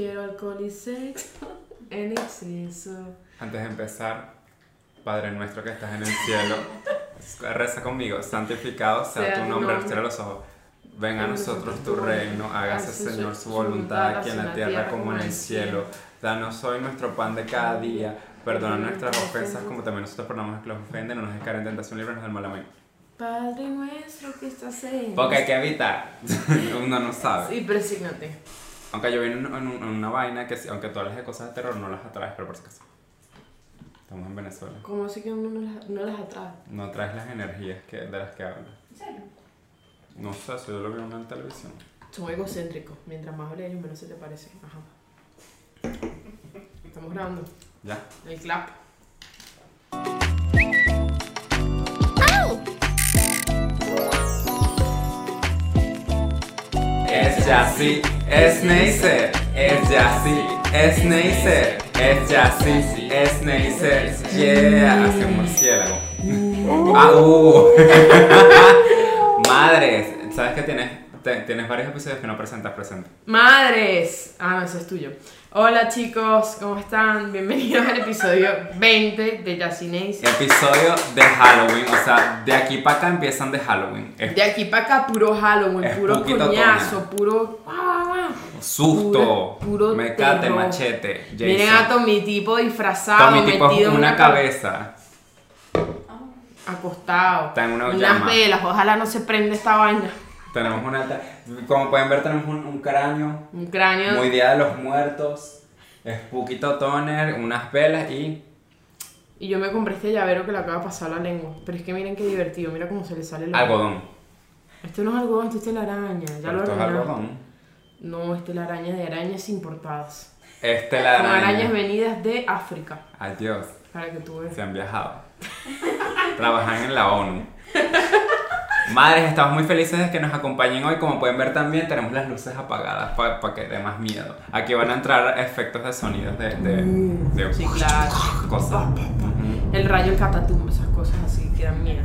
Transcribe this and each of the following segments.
quiero alcohol y sexo en exceso. Antes de empezar, Padre nuestro que estás en el cielo, reza conmigo, santificado sea, tu nombre, al cielo los ojos. Venga a nosotros tu reino, hágase Señor su voluntad aquí en la tierra como en el cielo. Danos hoy nuestro pan de cada día, perdona nuestras ofensas como también nosotros perdonamos a los que los ofenden, no nos dejes caer en tentación, líbranos del mal amén. Padre nuestro que estás en... Porque hay que evitar, uno no sabe. Sí, presígnate. Aunque yo vine en, en- en una vaina que, aunque tú hablas de cosas de terror, no las atraes, pero por si acaso. Estamos en Venezuela. ¿Cómo así que uno no las, no las atrae? No traes las energías que, de las que hablas. No sé, eso yo lo vi en una televisión. Son egocéntricos. Mientras más hable ellos, menos se te parece. Ajá. Estamos grabando. ¿Ya? El clap. Es Yassi, es Neisser, es Yassi, es Neisser, es Yassi, es Neisser, yeah, hace un murciélago. Ah, uh. Madres, ¿sabes que tienes, te- tienes varios episodios que no presentas presente? Madres. Ah, no, ese es tuyo. Hola chicos, ¿cómo están? Bienvenidos al episodio 20 de Yacinéis. Episodio de Halloween, o sea, de aquí para acá empiezan de Halloween. Es De aquí para acá, puro Halloween, Es puro coñazo, puro. ah, susto, Puro- puro mecate, terror. machete, Jason. Miren a Tommy tipo disfrazado, Tommy tipo metido en una ca- cabeza. acostado. Está en una Unas llama. velas, ojalá no se prenda esta vaina. Tenemos una. Como pueden ver, tenemos un, un cráneo. Un cráneo. Muy Día de los Muertos. Spooky Toner, unas velas y. Y yo me compré este llavero que le acaba de pasar la lengua. Pero es que miren qué divertido, mira cómo se le sale la algodón. Esto no es algodón, esto es telaraña. Ya Pero lo esto es algodón. No, es telaraña de arañas importadas. Este la Son arañas araña. venidas de África. Adiós. Para que tú veas. Se han viajado. Trabajan en la ONU. Madres, estamos muy felices de que nos acompañen hoy. Como pueden ver también, tenemos las luces apagadas para que dé más miedo. Aquí van a entrar efectos de sonidos de, de, de Sí, claro. cosas. El rayo, el catatum, esas cosas así que dan miedo.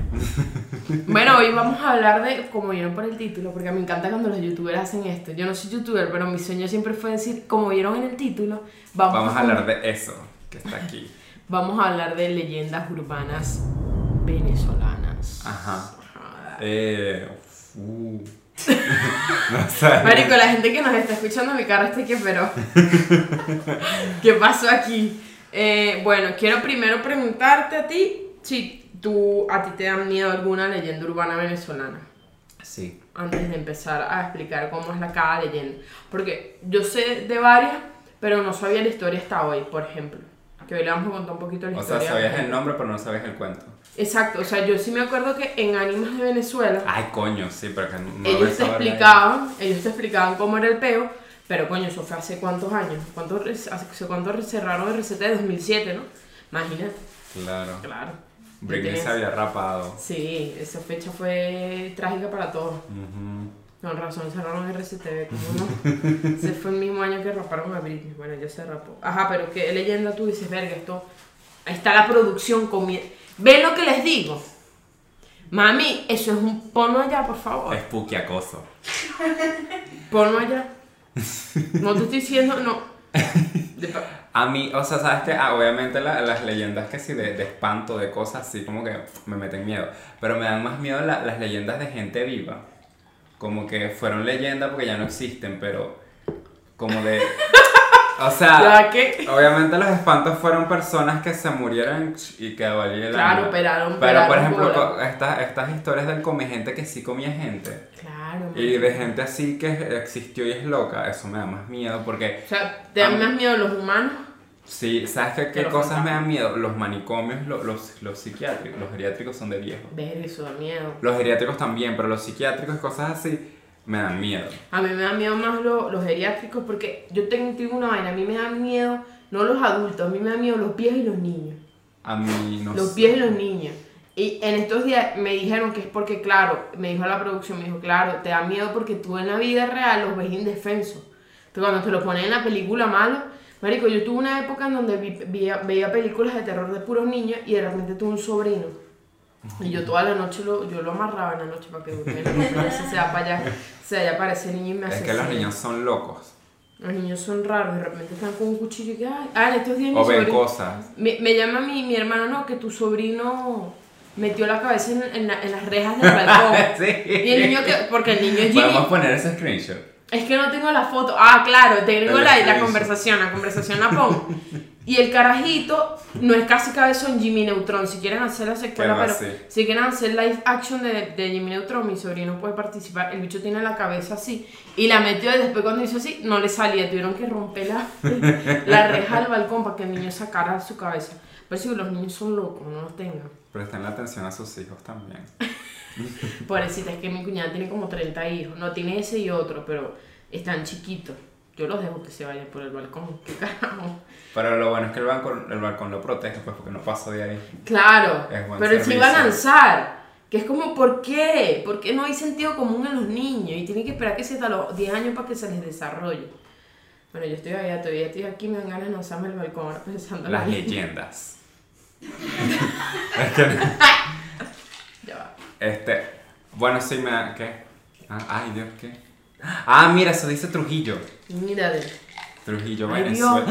bueno, hoy vamos a hablar de, como vieron por el título, porque me encanta cuando los youtubers hacen esto. Yo no soy youtuber, pero mi sueño siempre fue decir, como vieron en el título, vamos, Vamos a hablar de eso que está aquí. Vamos a hablar de leyendas urbanas venezolanas. Ajá. Eh, uh. no sé. Marico, la gente que nos está escuchando, mi cara este que pero. ¿Qué pasó aquí? Eh, bueno, quiero primero preguntarte a ti si tú a ti te da miedo alguna leyenda urbana venezolana. Sí. Antes de empezar a explicar cómo es la cada leyenda. Porque yo sé de varias, pero no sabía la historia hasta hoy, por ejemplo. Que hoy le vamos a contar un poquito la O sea, historia. sabías el nombre, pero no sabías el cuento. Exacto, o sea, yo sí me acuerdo que en Ánimas de Venezuela. Ay, coño, sí, pero que no ellos te explicaban, ellos te explicaban cómo era el peo, pero coño, eso fue hace cuántos años, ¿cuánto, hace cuánto cerraron el RCT? 2007, ¿no? Imagínate, Claro. claro. Britney se había rapado. Sí, esa fecha fue trágica para todos. Ujú. Con razón cerraron el RCTV, ¿cómo no? Ese fue el mismo año que raparon a Britney. Bueno, ya se rapó. Ajá, pero qué leyenda tú dices, verga, esto. Ahí está la producción comiendo. ¿Ven lo que les digo? Mami, eso es un. Ponlo allá, por favor. Spooky acoso. Ponlo allá. No te estoy diciendo, no. A mí, o sea, sabes que obviamente la- las leyendas que sí de, de espanto, de cosas así, como que me meten miedo. Pero me dan más miedo la- las leyendas de gente viva. Como que fueron leyendas porque ya no existen, pero como de. O sea, Ya obviamente los espantos fueron personas que se murieron y que el Claro, operaron, Pero por ejemplo, estas, estas historias del come gente que sí comía gente. Claro, Y de gente así que existió y es loca, eso me da más miedo porque O sea, ¿te dan más miedo los humanos? Sí, ¿sabes qué, los cosas me dan miedo? Los manicomios, lo- los, los psiquiátricos, los geriátricos son de viejos. Ver, eso da miedo. Los geriátricos también, pero los psiquiátricos y cosas así me dan miedo. A mí me dan miedo más lo- los geriátricos porque yo tengo, tengo una vaina. A mí me dan miedo, no los adultos, a mí me dan miedo los viejos y los niños. A mí no Los sé. pies y los niños. Y en estos días me dijeron que es porque, claro, me dijo la producción, me dijo, claro, te da miedo porque tú en la vida real los ves indefensos. Entonces cuando te lo ponen en la película malo, marico, yo tuve una época en donde vi- veía, veía películas de terror de puros niños y de repente tuve un sobrino. Y yo toda la noche lo, yo lo amarraba en la noche para que durmiera. a se va para allá, se vaya para ese niño y me Es asesina. que los niños son locos. Los niños son raros, de repente están con un cuchillo y que, ay, ah, en estos días mi O ven sobrino- cosas. Me, me llama mi, mi hermano, no, que tu sobrino metió la cabeza en, en la- en las rejas del balcón. sí. Y el niño que, porque el niño es Jimmy, Podemos poner ese screenshot. es que no tengo la foto. Ah, claro, tengo la, la conversación, la conversación la pongo. Y el carajito no es casi cabezón Jimmy Neutron. Si quieren hacer la secuela, ¿Qué va pero si quieren hacer live action de, de Jimmy Neutron, mi sobrino puede participar. El bicho tiene la cabeza así. Y la metió y después cuando hizo así, no le salía. Tuvieron que romper la, la reja del balcón para que el niño sacara su cabeza. Pero si los niños son locos, no los tengan. Presten la atención a sus hijos también. Pobrecita, es que mi cuñada tiene como 30 hijos. No tiene ese y otro, pero están chiquitos. Yo los dejo que se vayan por el balcón. ¿Qué carajo? Pero lo bueno es que el balcón, el balcón lo protege, pues porque no paso de ahí. Claro, pero él se iba a lanzar. Que es como, ¿por qué? ¿Por qué no hay sentido común en los niños? Y tienen que esperar que sea hasta los 10 años para que se les desarrolle. Bueno, yo estoy allá, todavía estoy aquí, me dan ganas de lanzarme el balcón ahora pensando en Las leyendas. es que, Ya va. este, bueno, sí me ¿qué? Ah, ay, Dios, ¿qué? Ah, mira, eso dice Trujillo. Mira, de- Trujillo, Ay, Venezuela.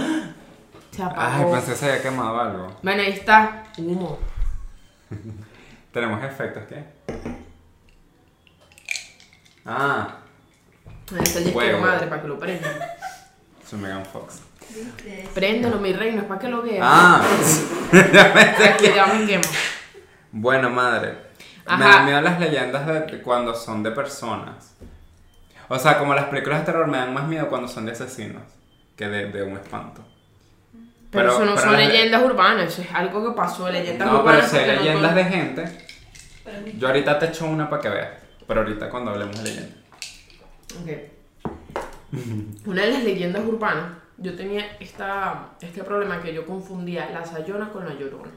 se Ay, apagó. pensé que se había quemado algo. Bueno, ahí está. Humo. Tenemos efectos, ¿qué? Ah, disco de Fuego. madre para que lo prendan. su Megan Fox. Préndelo, mi reino, es para que lo vean. Ah, Aquí ya me quemo. bueno, madre. Me dan miedo las leyendas de cuando son de personas. O sea, como las películas de terror me dan más miedo cuando son de asesinos que de, de un espanto. Pero, eso no pero son leyendas urbanas, eso es algo que pasó, leyendas No, urbanas. pero si hay no leyendas de gente. Yo ahorita te echo una para que veas. Pero ahorita cuando hablemos de leyendas. Ok. Una de las leyendas urbanas, yo tenía esta, este problema que yo confundía la sayona con la llorona.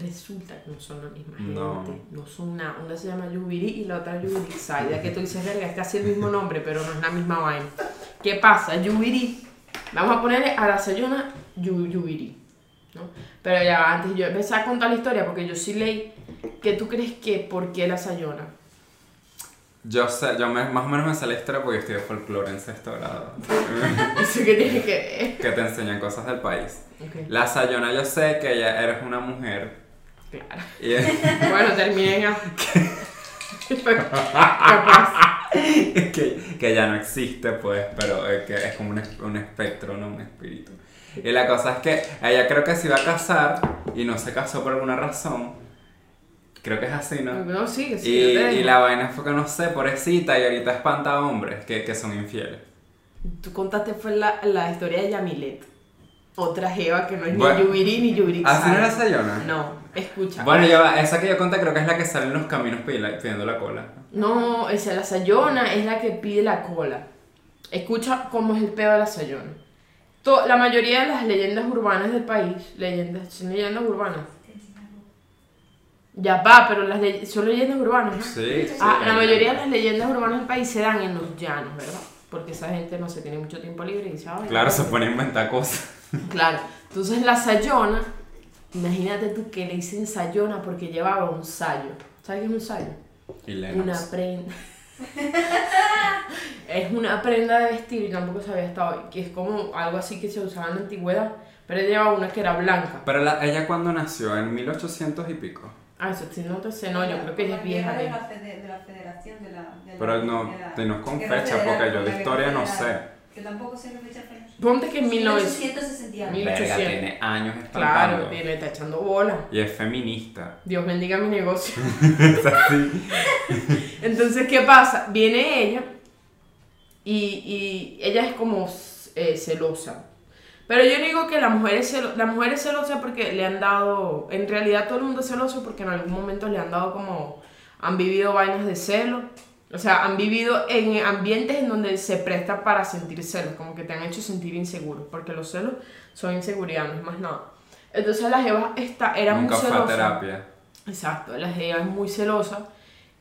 Resulta que no son la misma gente, No. no, son nada. Una se llama Yubiri y la otra Yubirixay. Ya que tú dices, verga, es casi el mismo nombre, pero no es la misma vaina. ¿Qué pasa? Yubiri, vamos a ponerle a la sayona Yu- Yubiri. ¿no? Pero ya antes yo empecé a contar la historia porque yo sí leí que tú crees que por qué la sayona. Yo sé, yo me- más o menos me sé la historia porque estudié folclore en sexto grado. Eso que tiene que que te enseñan cosas del país. ver. Ok, La Sayona yo sé que ella eres una mujer. Claro. Bueno. Capaz. que, que ya no existe, pues, pero eh, que es como un, un espectro, no un espíritu. Y la cosa es que ella creo que se iba a casar y no se casó por alguna razón. Creo que es así, ¿no? No, sí, que sí. Y, y la vaina fue que no sé, pobrecita, y ahorita espanta a hombres que, que son infieles. Tú contaste fue la, la historia de Yamilet. Otra jeva que no es Bueno. ni Yubiri ni Yubirixay. ¿Así no era Sayona? No, escucha. Bueno, ya, esa que yo conté creo que es la que sale en los caminos pidiendo la cola. No, esa la Sayona es la que pide la cola. Escucha cómo es el pedo de la Sayona. To- la mayoría de las leyendas urbanas del país, leyendas, son leyendas urbanas. Ya va, pero las le- son leyendas urbanas, ¿no? Sí, sí. Ah, la mayoría de las leyendas urbanas del país se dan en los llanos, ¿verdad? Porque esa gente no se tiene mucho tiempo libre y dice, "Ay, Claro, no". se pone a inventar cosas. Claro. Entonces la sayona, imagínate tú que le dicen sayona porque llevaba un sayo. ¿Sabes qué es un sayo? Una prenda. es una prenda de vestir, y tampoco sabía hasta hoy, que es como algo así que se usaba en la antigüedad, pero ella llevaba una que era blanca. Pero la- ella cuando nació, en 1800 y pico. Ah, eso sí, no te sé, no, yo creo que ella es vieja. de ¿eh? la, fede- de la federación de la... de la- Pero no, de la- con fecha, porque yo de historia no sé. Que tampoco sé fecha. Ponte que en 1900. 1860 y algo. Mil- Verga, 1800. tiene años espantando. Claro, tiene, está echando bola. Y es feminista. Dios bendiga mi negocio. Es así. Entonces, ¿qué pasa? Viene ella y, y ella es como eh, celosa. Pero yo digo que la mujer, es celo- la mujer es celosa porque le han dado, en realidad todo el mundo es celoso porque en algún momento le han dado como, han vivido vainas de celo. O sea, han vivido en ambientes en donde se presta para sentir celos, como que te han hecho sentir inseguro, porque los celos son inseguridad, no es más nada. Entonces la jeva está, era Nunca muy fue a celosa. terapia. Exacto, la jeva es muy celosa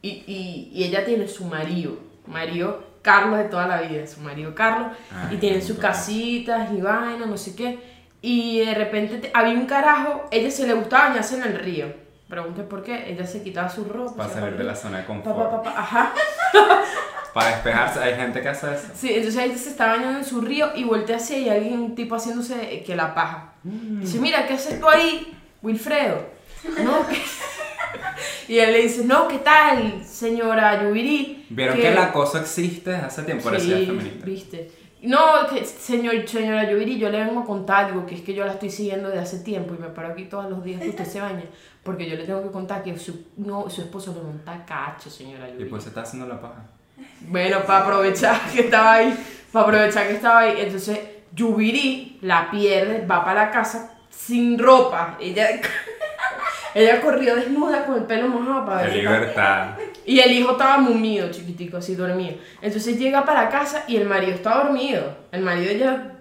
y, y, y ella tiene su marido, marido Carlos de toda la vida, su marido Carlos, y Ay, tienen sus casitas y vainas, no sé qué. Y de repente te- había un carajo, ella se le gustaba bañarse en el río. Pregunté por qué, ella se quitaba su ropa. Para salir de la zona de confort. pa, pa, pa, pa, ajá. Para despejarse, hay gente que hace eso. Sí, entonces ella se está bañando en su río y voltea hacia y hay alguien un tipo haciéndose que la paja. Dice, mira, ¿qué haces tú ahí, Wilfredo? No, ¿qué? Y él le dice, no, ¿qué tal, señora Yubiri? Vieron que el acoso existe hace tiempo, Sí, feminista. viste. No, que señor, señora Yubiri, yo le vengo a contar algo, que es que yo la estoy siguiendo desde hace tiempo y me paro aquí todos los días que usted se baña, porque yo le tengo que contar que su, no, su esposo le monta cacho, señora Y Yubiri. pues se está haciendo la paja. Bueno, para aprovechar que estaba ahí, para aprovechar que estaba ahí, entonces Yubiri la pierde, va para la casa sin ropa. Ella, ella corrió desnuda con el pelo mojado para ver. libertad. Y el hijo estaba mumido, chiquitico, así dormido. Entonces llega para casa y el marido está dormido. El marido ya,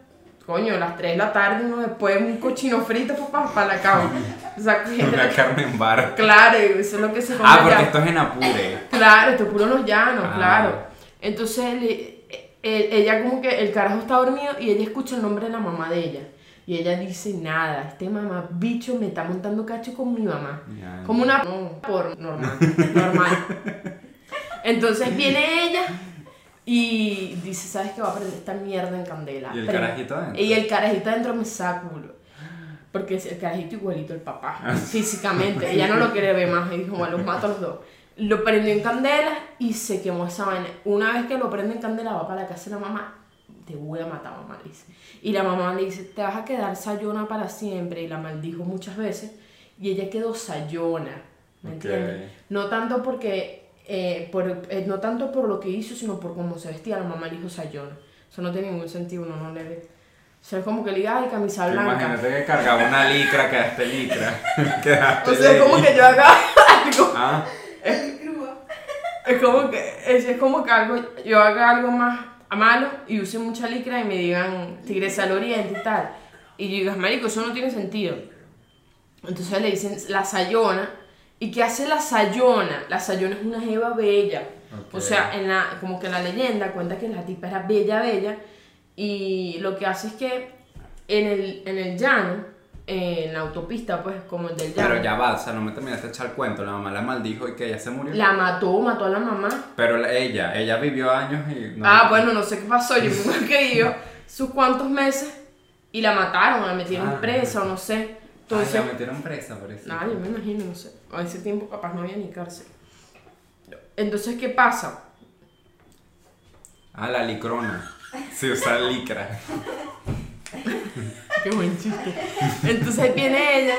coño, a las 3 de la tarde, uno después un cochino frito para, para la cama. O sea, Una carne en bar. claro, eso es lo que se come Ah, porque allá. esto es en Apure. Claro, esto es puro los llanos, Ah. claro. Entonces le- e- ella como que el carajo está dormido y ella escucha el nombre de la mamá de ella. Y ella dice, nada, este mamá bicho me está montando cacho con mi mamá. Como una... No, por normal, normal. Entonces viene ella y dice, ¿sabes qué? Va a prender esta mierda en candela. Y el Prende- carajito adentro. Y el carajito adentro me saca culo. Porque el carajito igualito al papá, físicamente. Ella no lo quiere ver más y dijo, bueno, los mato a los dos. Lo prendió en candela y se quemó esa vaina. Una vez que lo prende en candela, va para la casa de la mamá. Te voy a matar, mamá, le dice. Y la mamá le dice, te vas a quedar sayona para siempre. Y la maldijo muchas veces. Y ella quedó sayona. ¿Me Ok. entiendes? No tanto porque, eh, por, eh, no tanto por lo que hizo, sino por cómo se vestía. La mamá le dijo sayona. Eso no tiene ningún sentido, uno no le ve. O sea, es como que le diga, ay, camisa Sí, blanca. Imagínate que cargaba una licra, quedaste licra. quedaste O sea, es como que yo haga algo. Ah, Es como que, es, es como que algo, yo haga algo más a malo y use mucha licra y me digan tigresa al oriente y tal. Y yo digas, marico, eso no tiene sentido. Entonces le dicen la sayona. ¿Y qué hace la sayona? La sayona es una jeva bella. O sea, en la, como que la leyenda cuenta que la tipa era bella, bella. Y lo que hace es que en el, en el llano, en la autopista, pues, como el del llano, pero ya va, o sea, no me terminaste de echar el cuento. La mamá la maldijo y que ella se murió. la mató, mató a la mamá. Pero la- ella, ella vivió años y. no- Ah, bueno, no sé qué pasó. Yo me que vivió sus cuantos meses y la mataron, la metieron Ah. presa o no sé. Entonces, la metieron presa por eso. yo me imagino, no sé. A ese tiempo capaz no había ni cárcel. Entonces, ¿qué pasa? Ah, la licrona. Sí, usa licra. Qué buen chiste. Entonces viene ella,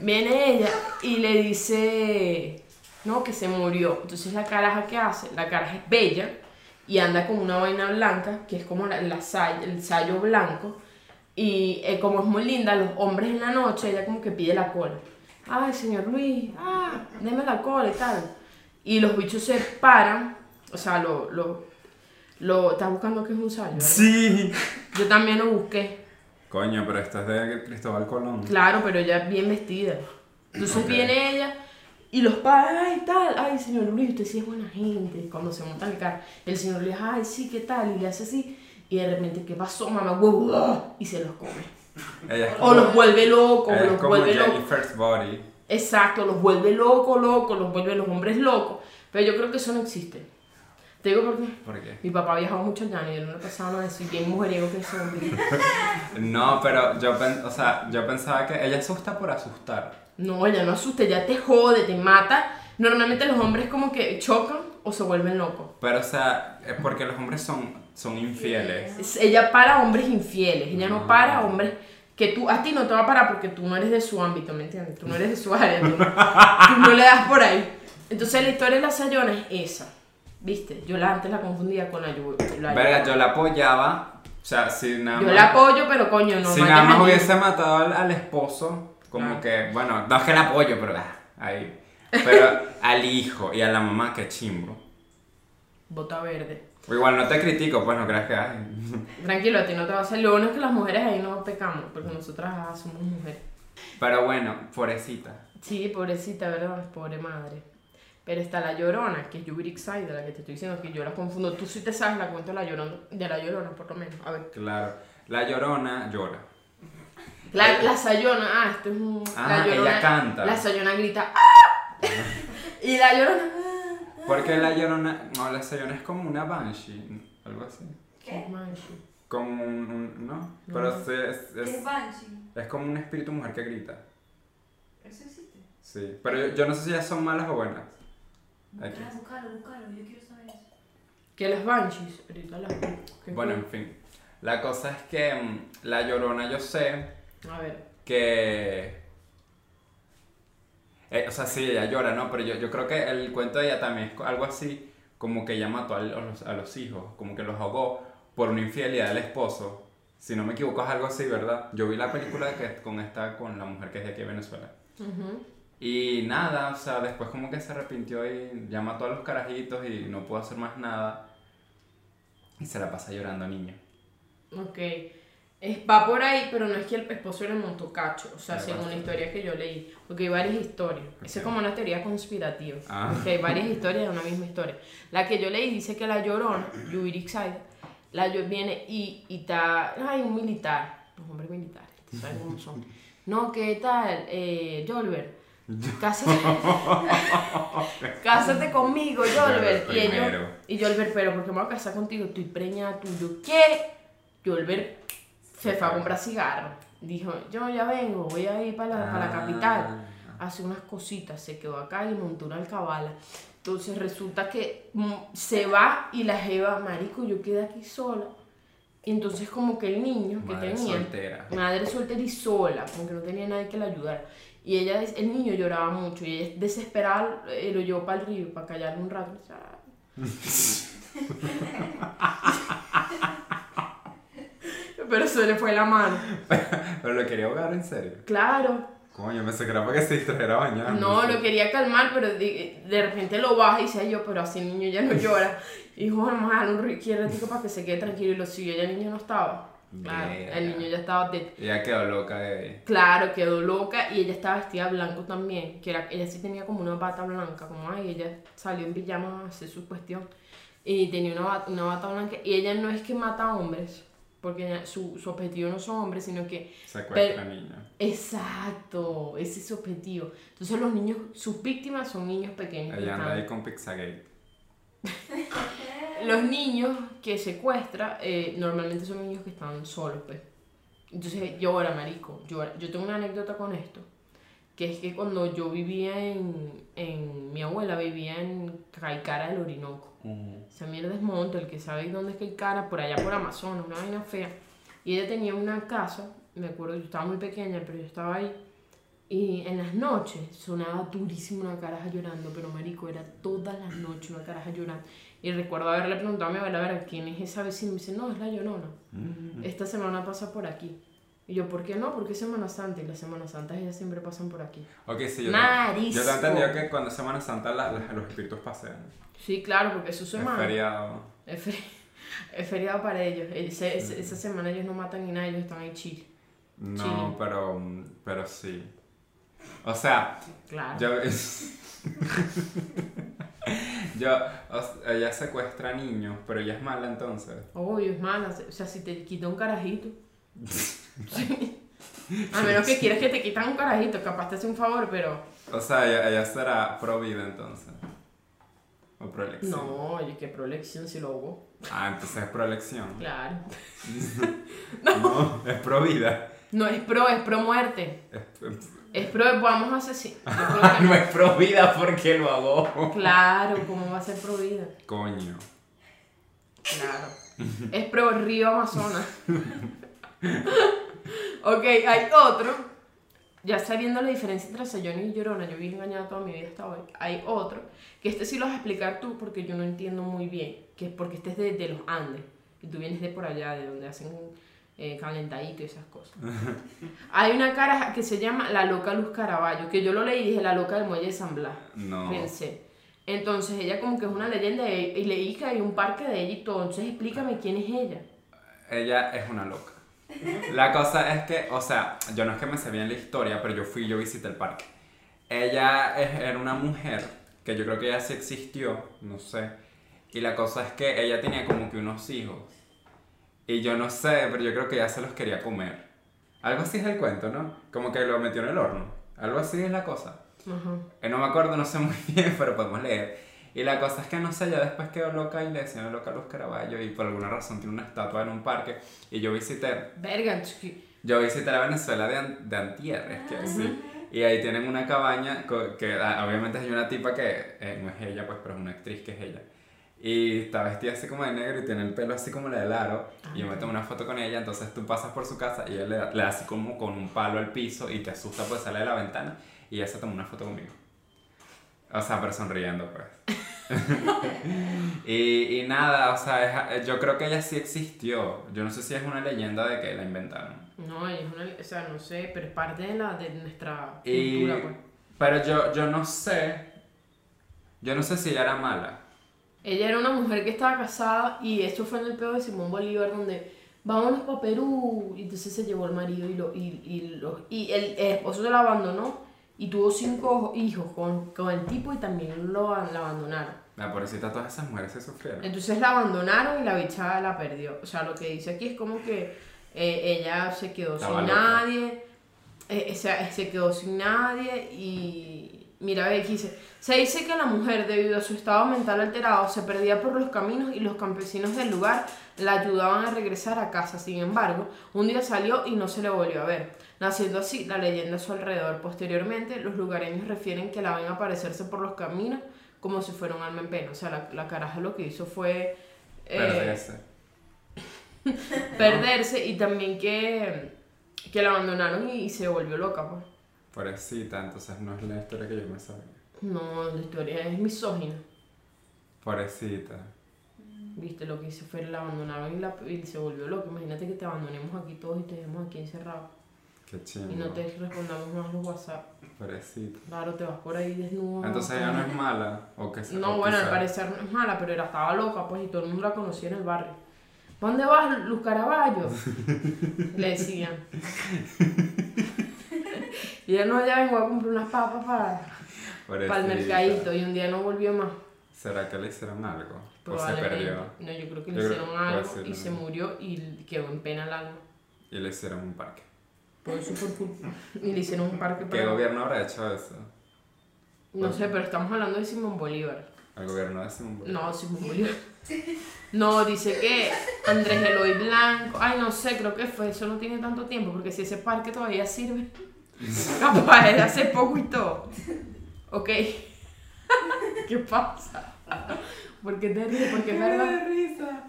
viene ella y le dice, no, que se murió. Entonces la caraja que hace, la caraja es bella y anda con una vaina blanca, que es como la, el sayo blanco. Y eh, como es muy linda, los hombres en la noche, ella como que pide la cola. Ay, señor Luis, ah, deme la cola y tal. Y los bichos se paran, o sea, lo, lo, lo, estás buscando que es un sayo. Sí. Yo también lo busqué. Coño, pero esto es de Cristóbal Colón. Claro, pero ella bien vestida. Entonces Ok. viene ella y los padres, ay, tal, ay, señor Luis, usted sí es buena gente. Cuando se monta el carro, el señor Luis, ay, sí, ¿qué tal? Y le hace así. Y de repente, ¿qué pasó, mamá? Huevo, ah", Y se los come. Ella es O como, los vuelve locos, ella es los como vuelve locos. First Body. Exacto, los vuelve locos, locos, los vuelve los hombres locos. Pero yo creo que eso no existe. Te digo por qué. ¿Por qué? Mi papá ha viajado mucho allá y no le pasaba nada de eso. Y bien mujeriego que son. No, pero yo, pen- o sea, yo pensaba que ella asusta por asustar. No, ella no asusta, ya te jode, te mata. Normalmente los hombres como que chocan o se vuelven locos. Pero, o sea, es porque los hombres son, son infieles. Es- Ella para hombres infieles, ella no Ah. para hombres que tú, a ti no te va a parar porque tú no eres de su ámbito, ¿me entiendes? Tú no eres de su área, tú, tú no le das por ahí. Entonces la historia de la Sayona es esa, ¿viste? Yo la antes la confundía con la Verga, yo la apoyaba. O sea, si nada Yo más. la apoyo, pero coño, no si nada más hubiese matado al, al esposo, como Ah. que, bueno, no es que la apoyo, pero ah, ahí. Pero al hijo y a la mamá, que chimbo. Bota verde. O igual no te critico, pues no creas que ay. Tranquilo, a ti no te va a hacer. Lo bueno es que las mujeres ahí no pecamos, porque nosotras ah, somos mujeres. Pero bueno, pobrecita. Sí, pobrecita, ¿verdad? Pobre madre. Pero está la llorona, que es Yubrik Side, la que te estoy diciendo que yo la confundo. Tú sí te sabes la cuento de la llorona, de la llorona, por lo menos. A ver. Claro. La llorona llora. La, la sayona, ah, esto es un. Ah, la ella canta. La sayona grita, ¡ah! Y la llorona, "Ah, Porque la llorona, no, la llorona es como una banshee, algo así. ¿Qué? Manchi. Como un, un- ¿no? Pero sí, es, ¿Qué es, es Banshee? es como un espíritu mujer que grita. ¿Eso existe? Sí, pero yo, yo no sé si ellas son malas o buenas. Aquí. Ah, búscalo, búscalo, yo quiero saber eso. Que las banshees, ahorita las ¿qué Bueno, en fin. La cosa es que mm, la llorona yo sé A ver. que... eh, o sea, sí, ella llora, ¿no? Pero yo, yo creo que el cuento de ella también es algo así, como que ella mató a los, a los hijos, como que los ahogó por una infidelidad del esposo. Si no me equivoco es algo así, ¿verdad? Yo vi la película que con esta, con la mujer que es de aquí de Venezuela. Ujú. Y nada, o sea, después como que se arrepintió y mató a los carajitos y no pudo hacer más nada. Y se la pasa llorando niño. Ok. Es, va por ahí, pero no es que el esposo le montó cacho. O sea, según la historia que yo leí. Porque hay varias historias. Esa es como una teoría conspirativa. Ah. Porque hay varias historias de una misma historia. La que yo leí dice que la llorona, Saida, la viene y, y está. Ay, un militar. Los hombres militares. ¿tú ¿Sabes cómo son? No, ¿qué tal? Eh, Jolbert. Cásate, cásate conmigo, Jolbert. Y ellos, y Jolbert, pero ¿por qué me voy a casar contigo? Estoy preñada tuyo. ¿Qué? Jolbert se fue a comprar cigarros. Dijo, yo ya vengo, voy a ir para la, para la capital. Hace unas cositas, se quedó acá y montó una alcabala. Entonces resulta que mm, se va y la jeva, marico, yo quedé aquí sola. Y entonces como que el niño que Madre tenía, soltera. madre soltera y sola, como que no tenía nadie que la ayudara. Y ella, el niño lloraba mucho y ella desesperada eh, lo llevó para el río para callarle un rato. Pero se le fue la mano. Pero lo quería ahogar en serio. Claro. Coño, me que era para que se distrajera bañando. No, lo quería calmar, pero de, de repente lo baja y dice yo, pero así el niño ya no llora. Y dijo, vamos a darle un ratico para que se quede tranquilo y lo siguió. Ya el niño no estaba. Claro, el niño ya estaba de, ella quedó loca de... Claro, quedó loca y ella estaba vestida blanco también, que era, ella sí tenía como una bata blanca, como ay, ella salió en pijama a hacer su cuestión y tenía una bata, una bata blanca y ella no es que mata hombres, porque ella- su, su objetivo no son hombres, sino que, Secuestra niña. exacto, ese es su objetivo. Entonces los niños, sus víctimas son niños pequeños. que Ella anda ahí con Pizzagate. Los niños que secuestra eh, normalmente son niños que están solos, pues. Entonces llora, marico, llora. Yo tengo una anécdota con esto, que es que cuando yo vivía en, en mi abuela vivía en Caicara del Orinoco. Esa mierda es monte, el que sabe dónde es Caicara, por allá por Amazonas, una vaina fea. Y ella tenía una casa, me acuerdo, yo estaba muy pequeña, pero yo estaba ahí. Y en las noches sonaba durísimo una caraja llorando, pero marico, era todas las noches una caraja llorando. Y recuerdo haberle preguntado a mi abuela, a ver, ¿quién es esa vecina? Y me dice, no, es la llorona. Esta semana pasa por aquí. Y yo, ¿por qué no? Porque es Semana Santa y las Semanas Santas ellas siempre pasan por aquí. Ok, sí, yo, Marisco. yo te entendido que cuando es Semana Santa la- la- los espíritus pasean. Sí, claro, porque es su Es semana. feriado. Es, es feriado para ellos. Ese- ese- esa semana ellos no matan ni nada, ellos están ahí chill. No, pero, pero sí. O sea, Claro. yo... yo, sea, ella secuestra niños, pero ella es mala entonces. Obvio, es mala. O sea, si te quita un carajito. Sí. A menos que quieras que te quitan un carajito, capaz te hace un favor, pero. O sea, ella, ella será pro vida entonces. O pro elección. No, oye, qué prolección si lo hago. Ah, entonces es pro elección. Claro. No, es pro vida. No es pro, es pro muerte. Es- Es pro, vamos a asesinar. Ah, no es pro vida porque lo hago. Claro, ¿cómo va a ser pro vida? Coño. Claro. Es pro río Amazonas. ok, hay otro. Ya sabiendo la diferencia entre Sayón y Llorona, yo vi engañada toda mi vida hasta hoy. Hay otro, que este sí lo vas a explicar tú porque yo no entiendo muy bien. Que es porque este es de, de los Andes. Y tú vienes de por allá, de donde hacen eh, calentadito y esas cosas. Hay una cara que se llama La Loca Luz Caraballo, que yo lo leí y dije La Loca del Muelle de San Blas. No. Pensé. Entonces ella como que es una leyenda y leí que hay un parque de ella y todo. Entonces explícame quién es ella. Ella es una loca. La cosa es que, o sea, yo no es que me sé bien la historia, pero yo fui, yo visité el parque. Ella es- era una mujer que yo creo que ella sí existió, no sé. Y la cosa es que ella tenía como que unos hijos. Y yo no sé, pero yo creo que ella se los quería comer. Algo así es el cuento, ¿no? Como que lo metió en el horno. Algo así es la cosa. Ajá. Eh, no me acuerdo, no sé muy bien, pero podemos leer. Y la cosa es que no sé, ya después quedó loca y le decían loca a Luz Caraballo y por alguna razón tiene una estatua en un parque. Y yo visité, Verga, yo visité la Venezuela de, An- de Antier, es que sí. Y ahí tienen una cabaña que ah, obviamente hay una tipa que eh, no es ella, pues, pero es una actriz que es ella. Y está vestida así como de negro y tiene el pelo así como la del aro. Y yo me tomo una foto con ella, entonces tú pasas por su casa y ella le da, le da así como con un palo al piso y te asusta pues sale de la ventana y ella se toma una foto conmigo. O sea, pero sonriendo pues. y, y nada, o sea, es- yo creo que ella sí existió. Yo no sé si es una leyenda de que la inventaron. No, es una, o sea, no sé, pero es parte de, la, de nuestra Y, cultura, pues. pero yo, yo no sé, yo no sé si ella era mala. Ella era una mujer que estaba casada y esto fue en el pedo de Simón Bolívar donde vámonos para Perú y entonces se llevó al marido y, lo, y, y, lo- y el, el esposo se la abandonó y tuvo cinco hijos con, con el tipo y también lo, la abandonaron. La pobrecita, todas esas mujeres se sufrieron. Entonces la abandonaron y la bicha la perdió. O sea, lo que dice aquí es como que eh, ella se quedó Estaba sin loca. nadie. eh, o sea, se quedó sin nadie y mira, ve, aquí dice, se dice que la mujer debido a su estado mental alterado se perdía por los caminos y los campesinos del lugar la ayudaban a regresar a casa. Sin embargo, un día salió y no se le volvió a ver. Naciendo así la leyenda a su alrededor. Posteriormente, los lugareños refieren que la ven aparecerse por los caminos como si fuera un alma en pena. O sea, la, la caraja lo que hizo fue eh, Perderse. perderse y también que, que la abandonaron y, se volvió loca. Pues. Pobrecita, entonces no es la historia que yo me sabía. No, la historia es misógina. Pobrecita. Viste, lo que hizo fue la abandonaron y, la, y se volvió loca. Imagínate que te abandonemos aquí todos y te dejemos aquí encerrados. Qué chingo. Y no te respondamos más los WhatsApp. Pobrecita. Claro, te vas por ahí desnudo. Entonces ella no es mala. O que se- No, o bueno, al parecer no es mala, pero era, estaba loca, pues, y todo el mundo la conocía en el barrio. ¿Pa' dónde vas, Luz Caraballo? Le decían. Y ella no, ya vengo a comprar unas papas para, para el mercadito, y un día no volvió más. ¿Será que le hicieron algo? ¿O se perdió? No, yo creo que Yo le creo- hicieron puede algo y se murió y quedó en pena el alma. Y le hicieron un parque. Por eso por culpa. Y le hicieron un parque ¿Qué para... gobierno habrá hecho eso? No sé, pero estamos hablando de Simón Bolívar. El gobierno de Simón Bolívar. No, Simón Bolívar. No, dice que Andrés Eloy Blanco. Ay, no sé, creo que fue. Eso no tiene tanto tiempo, porque si ese parque todavía sirve. Capaz, es de hace poco y todo. Ok. ¿Qué pasa? ¿Por qué te ríes? Porque es verdad. risa!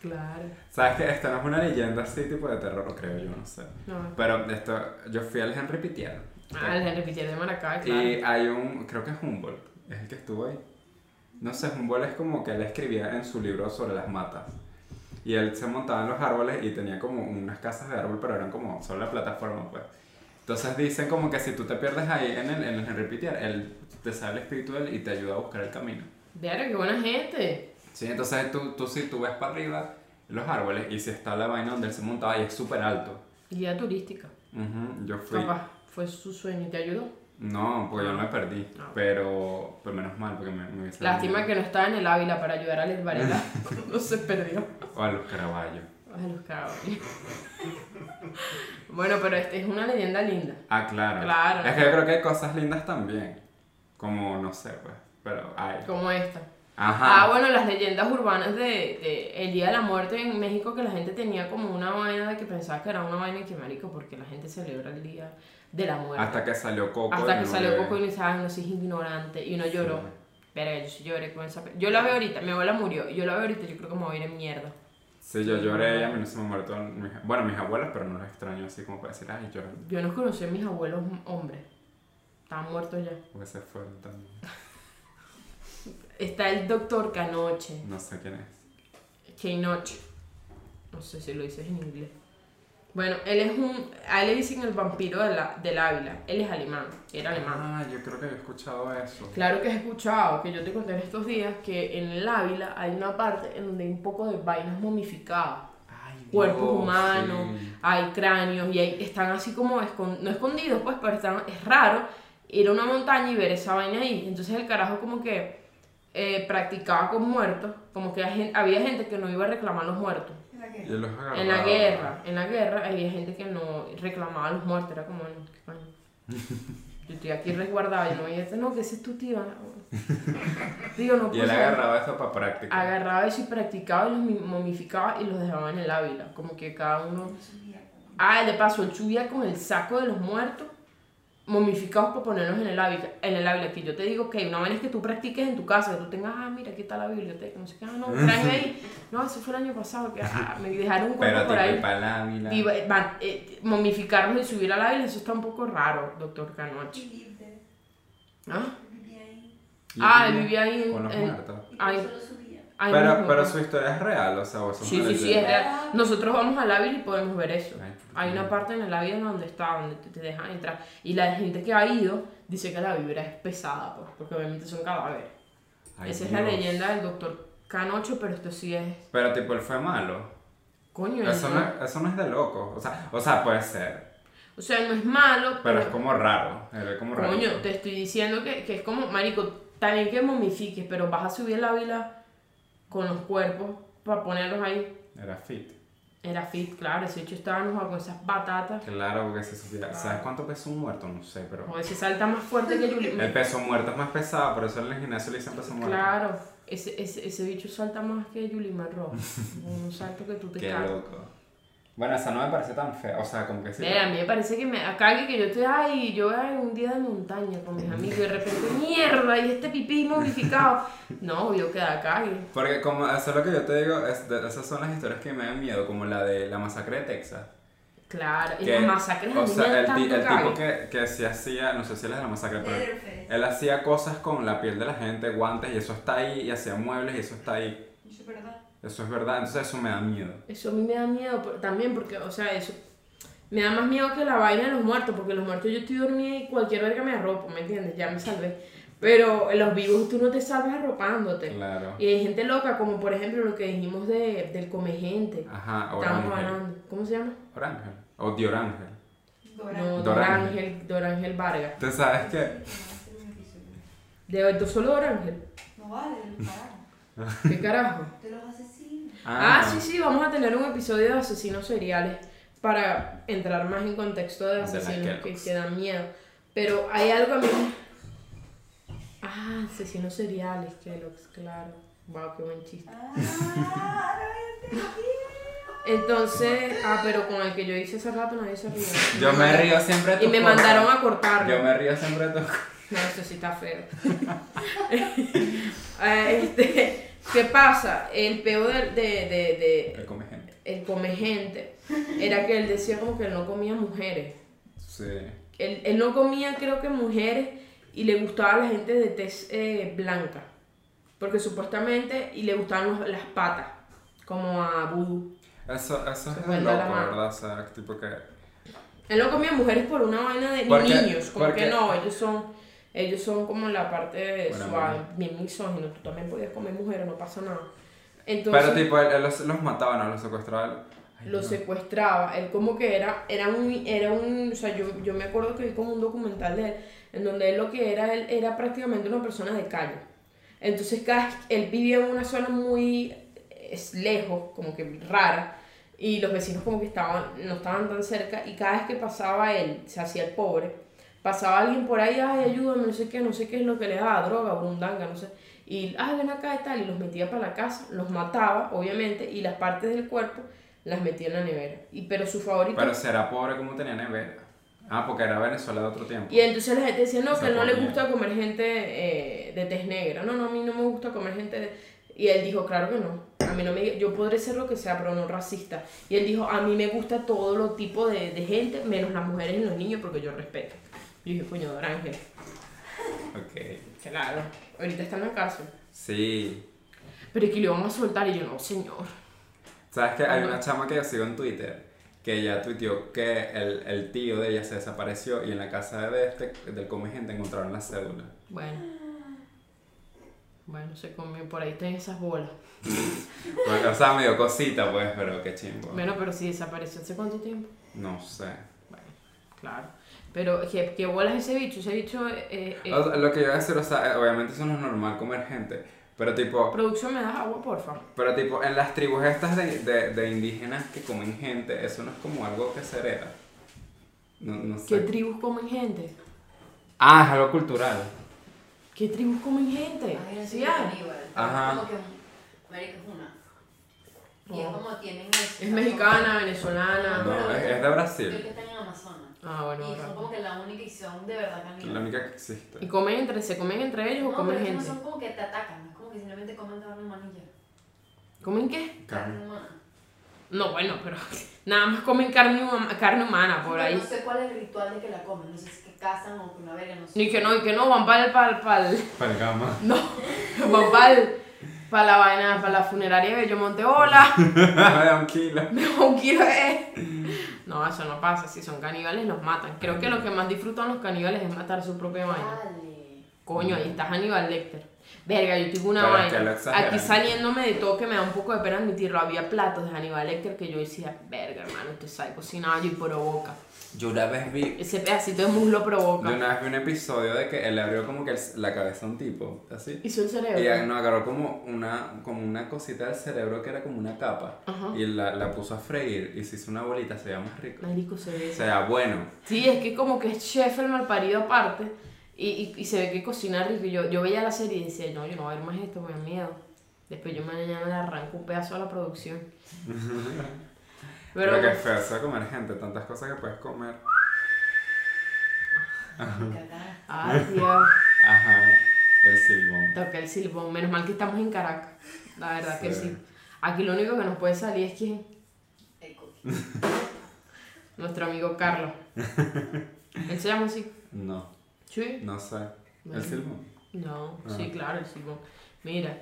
Claro. ¿Sabes que Esta no es una leyenda así tipo de terror, creo yo, no sé. No. Pero esto, yo fui al Henry Pitier. Ah, el Henry Pitier de Maracay, claro. Y hay un, creo que es Humboldt, es el que estuvo ahí. No sé, Humboldt es como que él escribía en su libro sobre las matas. Y él se montaba en los árboles y tenía como unas casas de árbol, pero eran como solo la plataforma, pues. Entonces dicen como que si tú te pierdes ahí en el, en el Henry Pitier, él te sale él y te ayuda a buscar el camino. Verga, qué buena gente. Sí, entonces tú, tú si tú ves para arriba los árboles y si está la vaina donde él se montaba y es súper alto. Guía turística. Ujú, yo fui... Capaz, fue su sueño y te ayudó. No, porque yo me perdí, Ah. pero, pero menos mal porque me, me Lástima que no estaba en el Ávila para ayudar a Les Varela cuando se perdió. O a los caraballos. Ay, los caballos. bueno, pero este es una leyenda linda. Ah, claro. Claro. Es que yo creo que hay cosas lindas también. Como, no sé, pues. Pero hay. Como esta. Ajá. Ah, bueno, las leyendas urbanas de, de el Día de la Muerte en México, que la gente tenía como una vaina de que pensaba que era una vaina y que marico, porque la gente celebra el Día de la Muerte. Hasta que salió Coco. Hasta que no salió Coco y uno dice, ay, no soy ignorante. Y uno lloró. Sí. Verga, yo lloré con esa. Yo la veo ahorita, mi abuela murió. Yo la veo ahorita, yo creo que me voy a ir en mierda. Sí, yo lloré a mí no se me muerto. mis- Bueno, mis abuelas, pero no los extraño así como para decir, ay, lloré. Yo no conocí a mis abuelos hombres. Estaban muertos ya. Porque se fueron también. Está el doctor Canoche. No sé quién es. Keinoche. No sé si lo dices en inglés. Bueno, él es un. A él le dicen el vampiro de la, del Ávila. Él es alemán. Era alemán. Ah, yo creo que he escuchado eso. Claro que has escuchado, que yo te conté en estos días, que en el Ávila hay una parte en donde hay un poco de vainas momificadas. Ay, Cuerpos Dios, humanos, sí. hay cráneos y hay- están así como escon- no escondidos, pues, pero están, es raro ir a una montaña y ver esa vaina ahí. Entonces el carajo como que eh, practicaba con muertos, como que había gente que no iba a reclamar los muertos. Y los agarraba. En la guerra, en la guerra había gente que no reclamaba los muertos, era como, "Ay, qué coño". Yo estoy aquí resguardada, yo no a decir, no, que ese es tu tía. Digo, no Y él pues, agarraba eso para práctica. agarraba eso y practicaba y los mi- momificaba y los dejaba en el ávila. Como que cada uno. Ah, de paso, él subía con el saco de los muertos momificados para ponerlos en el ávila. En el ávila, que yo te digo que una vez que tú practiques en tu casa, que tú tengas, ah, mira, aquí está la biblioteca, no sé qué, ah, no, tráeme ahí. No, eso fue el año pasado, que ah, me dejaron un cuerpo Pero por ahí. el palávila. Y, va- eh, momificarlos y subir al ávila, eso está un poco raro, doctor Canoche. ¿Ah? vivía ahí. Y- Ah, él vivía ahí Con los en- muertos. Pero, mismo. pero su historia es real, o sea, vos Sí, sí, sí, es real. Nosotros vamos al Ávila y podemos ver eso. Ay, Hay una parte en el Ávila donde está, donde te, te dejan entrar. Y la gente que ha ido dice que la vibra es pesada, pues, porque obviamente son cadáveres. Ay, Esa es la Dios. leyenda del doctor Canocho, pero esto sí es. Pero tipo, él fue malo. Coño, Eso ¿no? es- eso no es de loco. O sea, o sea, puede ser. O sea, no es malo, Pero pero. es como raro. Era como raro. Coño, te estoy diciendo que, que es como, marico, también que momifiques, pero vas a subir el Ávila con los cuerpos para ponerlos ahí. Era fit. Era fit, claro, ese hecho estaba enojado con esas batatas. Claro, porque se supiera. ¿Sabes cuánto pesa un muerto? No sé, pero. O ese salta más fuerte que Yuli. El peso muerto es más pesado, por eso en el gimnasio le dicen peso muerto. Claro, ese, ese, ese bicho salta más que Yuli Marro. Un salto que tú te Qué cagas. loco. Bueno, esa no me parece tan fea. O sea, como que sí. Ve, a mí me parece que me acá que yo estoy ay, yo ay, un día de montaña con mis amigos y de repente mierda y este pipí momificado. No, yo queda cague. Porque como eso es lo que yo te digo, es de- esas son las historias que me dan miedo, como la de la masacre de Texas. Claro, y Que- las masacres O sea, el, tanto el tipo que, que sí hacía, no sé si él es de la masacre, pero Leatherface. él hacía cosas con la piel de la gente, guantes, y eso está ahí, y hacía muebles, y eso está ahí. Eso es verdad. Eso es verdad, entonces eso me da miedo. Eso a mí me da miedo también porque, o sea, eso me da más miedo que la vaina de los muertos, porque los muertos yo estoy dormida y cualquier verga me arropo, ¿me entiendes? Ya me salvé. Pero en los vivos tú no te salvas arropándote. Claro. Y hay gente loca, como por ejemplo lo que dijimos de, del come gente. Ajá, Orángel. hablando. ¿Cómo se llama? Orángel. O Diorángel. Dora. No, Dorángel. Dorángel, Dorángel Vargas. ¿Tú sabes qué? ¿De esto solo Dorángel? No vale, carajo. ¿Qué carajo? De los asesinos. Ah, sí, sí, vamos a tener un episodio de asesinos seriales para entrar más en contexto de asesinos que, que dan miedo. Pero hay algo a mí. Ah, asesinos seriales, Kellogg's, claro. Wow, qué buen chiste. Ah. Entonces, ah, pero con el que yo hice hace rato nadie se rió. Yo me río siempre de Y me cosas. mandaron a cortarlo. Yo me río siempre de tus No, eso sí está feo. Eh, este, ¿Qué pasa? El peor de, de, de, El come gente. el come gente era que él decía como que él no comía mujeres. Sí. Él, él no comía, creo que mujeres, y le gustaba a la gente de tez eh, blanca. Porque supuestamente, y le gustaban los- las patas, como a Voodoo. Eso, eso es de loco. ¿verdad? O sea, tipo que... Él no comía mujeres por una vaina de Porque- niños, como porque- que no, ellos son, ellos son como la parte Bueno, suave, bueno. bien misógino, tú también podías comer mujeres, no pasa nada. Entonces, Pero tipo, él, él los, los mataba, ¿no? Los secuestraba. Ay, lo no. secuestraba, él como que era, era un, era un, o sea, yo, yo me acuerdo que vi como un documental de él, en donde él lo que era, él era prácticamente una persona de calle. Entonces, cada, él vivía en una zona muy es, lejos, como que rara, y los vecinos como que estaban, no estaban tan cerca, y cada vez que pasaba él, se hacía el pobre, pasaba alguien por ahí, ay, ayúdame, no sé qué, no sé qué es lo que le daba, droga, burundanga, no sé, y, ay, ven acá y tal, y los metía para la casa, los mataba, obviamente, y las partes del cuerpo las metía en la nevera, y, pero su favorito... Pero será pobre como tenía nevera. Ah, porque era Venezuela de otro tiempo. Y entonces la gente decía, no, que no le gusta comer gente eh, de tez negra. No, no, a mí no me gusta comer gente de... Y él dijo, claro que no. A mí no me... Yo podré ser lo que sea, pero no racista. Y él dijo, a mí me gusta todo lo tipo de, de gente, menos las mujeres y los niños, porque yo respeto. Yo dije, coño, Don Ángel. Ok. Claro. Ahorita está en la cárcel. Sí. Pero es que le van a soltar y yo, no, señor. ¿Sabes que Hay una chama que yo sigo en Twitter que ella tuiteó que el, el tío de ella se desapareció y en la casa de este, del come gente encontraron la cédula. Bueno. Bueno, se comió, por ahí están esas bolas. Porque, o sea, me dio cosita, pues, pero qué chimbo. Bueno, pero si desapareció hace cuánto tiempo. No sé. Bueno, claro. Pero, ¿qué, qué bolas ese bicho? Ese bicho, eh, eh, O sea, lo que yo voy a decir, o sea, obviamente eso no es normal comer gente, pero tipo, producción, ¿me das agua, porfa? pero tipo, en las tribus estas de, de, de indígenas que comen gente, eso no es como algo que se hereda. No, no ¿Qué sé. tribus comen gente? Ah, es algo cultural. ¿Qué tribus comen gente? Una Sí hay. Ajá. Como que América es una. Y es Oh. como tienen. Es mexicana, venezolana. No, es, es de Creo que Brasil. están en Amazonas. Ah, bueno, y son como que la única y son de verdad caníbales. La única que existe. ¿Y comen entre, se comen entre ellos o No, comen pero que no gente? son como que te atacan. Es como que simplemente comen carne humana y ya. ¿Comen qué? Carne humana. No, bueno, pero nada más comen carne, huma- carne humana por No ahí. sé cuál es el ritual de que la comen. No sé si es que cazan o que una verga, no sé. Y que no, y que no, van para el, para el, para el, Palgama. no, van para el, para la vaina, para la funeraria de Bellomonte, hola, da un kilo. me da un kilo de... No, eso no pasa, si son caníbales los matan. Creo que lo que más disfrutan los caníbales es matar su propia vaina. Dale. Coño, ahí está Hannibal Lecter. Verga, yo tengo una vaina. Aquí saliéndome de todo que me da un poco de pena admitirlo. Había platos de Hannibal Lecter que yo decía, verga, hermano, este sabe cocinar y provoca. Yo una vez vi. Ese pedacito de muslo provoca. Yo una vez vi un episodio de que él le abrió como que el- la cabeza a un tipo, así. Hizo el cerebro. Y no, agarró como una, como una cosita del cerebro que era como una capa. Ajá. Y la, la puso a freír y se hizo una bolita, se veía más rico. Marico se ve. O sea, bueno. Sí, es que como que es chef el malparido aparte. Y, y, y se ve que cocina rico. Y yo, yo veía la serie y decía, no, yo no voy a ver más esto, me da miedo. Después yo mañana le arranco un pedazo a la producción. Pero, Pero, que feo eso de comer gente, tantas cosas que puedes comer. Ay Dios, Ajá, el silbón. toqué el silbón. Menos mal que estamos en Caracas. La verdad que Sí. Aquí lo único que nos puede salir es quién. El cookie. Nuestro amigo Carlos. ¿Él se llama así? No, Sí. no sé. Bueno. El silbón. No, Ah. sí, claro, el silbón. Mira,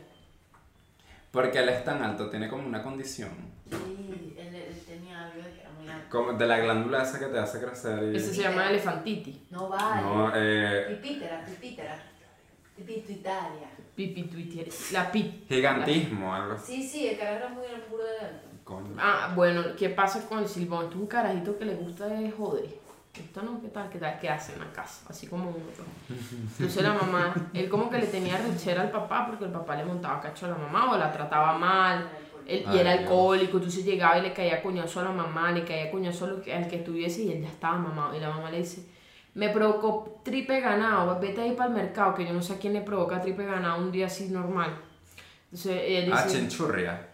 Porque él es tan alto, tiene como una condición. Sí, él, él tenía algo de que era muy alto. Como de la glándula esa que te hace crecer y... ese se llama elefantitis. No vale. No, eh, Pipítera, pipítera. Pipito Italia. Pipi Twitter. La pit. gigantismo, algo así. Sí, sí, el carajo era muy puro de alto. Coño. Ah, bueno, ¿qué pasa con el silbón? Esto es un carajito que le gusta es joder. Esto no, ¿qué tal? ¿Qué tal? ¿Qué hace en la casa? Así como uno. pues. Entonces la mamá, él como que le tenía rechera al papá porque el papá le montaba cacho a la mamá o la trataba mal. Él, y Ay, era Dios. alcohólico, entonces llegaba y le caía coñazo a la mamá, le caía coñazo al que, al que estuviese y él ya estaba mamado. Y la mamá le dice, me provocó tripe ganado, vete ahí para el mercado, que yo no sé a quién le provoca tripe ganado un día así normal. Entonces ella Ah, dice... chinchurria.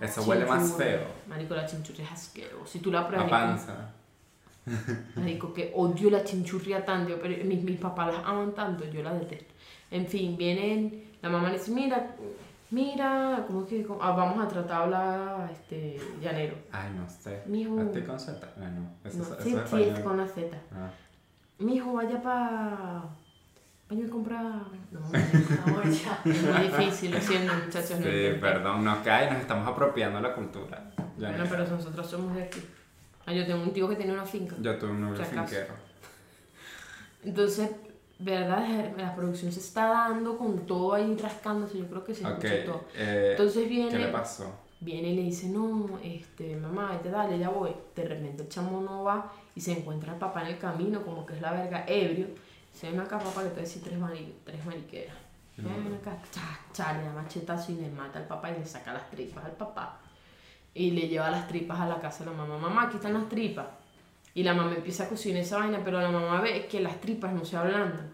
Eso huele más feo. Marico, la chinchurria es asqueroso. Si tú la La pruebas... y- panza. Marico, que odio la chinchurria tanto, pero mis, mis papás las aman tanto, yo la detesto. En fin, vienen, la mamá le dice, mira, mira, ¿cómo es que cómo- ah, vamos a tratarla este, llanero? Ay, no sé. Mijo. ¿Estoy con Z? Ah, no. Eso, No, es- eso sí, es sí, es con la Z. Ah. Mijo, vaya para... Vaya a comprar... No, Amor, ya. es muy difícil, lo siento, muchachos. no Sí, intenté. perdón, nos cae, nos estamos apropiando la cultura. Ya Bueno, no. pero nosotros somos de aquí. Ah, yo tengo un tío que tiene una finca. Yo tuve un novio finquero. Entonces, ¿verdad? La producción se está dando con todo ahí rascándose, yo creo que se Ok. escucha todo. eh, Entonces ¿Qué viene, le pasó? viene y le dice, no, este, mamá, este, dale, ya voy. De repente el chamo no va y se encuentra el papá en el camino, como que es la verga, ebrio. Se ven acá, papá, que te decir tres, mari- tres mariqueras. Ven acá, cha, cha, le da machetazo y le mata al papá y le saca las tripas al papá. Y le lleva las tripas a la casa de la mamá. Mamá, aquí están las tripas. Y la mamá empieza a cocinar esa vaina, pero la mamá ve que las tripas no se ablandan.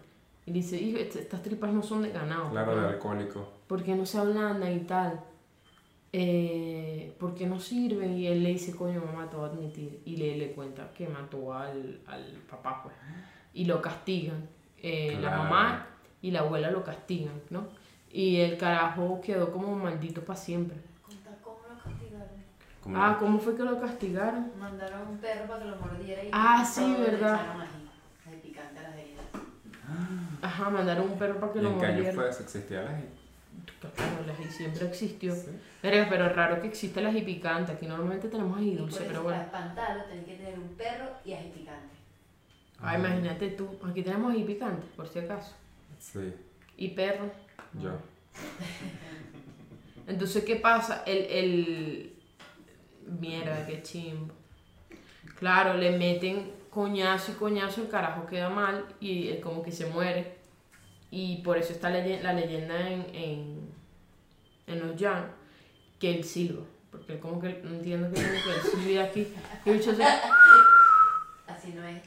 Y dice, hijo, est- estas tripas no son de ganado. Claro, ¿por de alcohólico. ¿Por qué no se ablandan y tal? Eh, ¿Por qué no sirven? Y él le dice, coño, mamá, te voy a admitir. Y le, le cuenta que mató al, al papá, pues. Y lo castigan. Eh, La Claro. mamá y la abuela lo castigan, ¿no? Y el carajo quedó como maldito para siempre. Conta cómo lo castigaron. Ah, ¿cómo fue que lo castigaron? Mandaron un perro para que lo mordiera y Ah, sí, le verdad. picante a las heridas. Ajá, mandaron un perro para que ¿Y lo en qué año mordiera. fue eso? ¿Existía la? Claro, el ají siempre existió. Sí. Pero es raro que exista el ají picante. Aquí normalmente tenemos ají dulce, pero bueno. Para espantarlo tenés que tener un perro y ají picante. Ah, imagínate tú. Aquí tenemos ají picante, por si acaso. Sí, Y perro. yo. Entonces, ¿qué pasa? El, el... Mierda, qué chimbo. Claro, le meten coñazo y coñazo, el carajo queda mal y él como que se muere. Y por eso está la leyenda en, en, en los llanos, que él silba. Porque él como que no entiendo que tiene que él silbe aquí. Y el se- Así no es.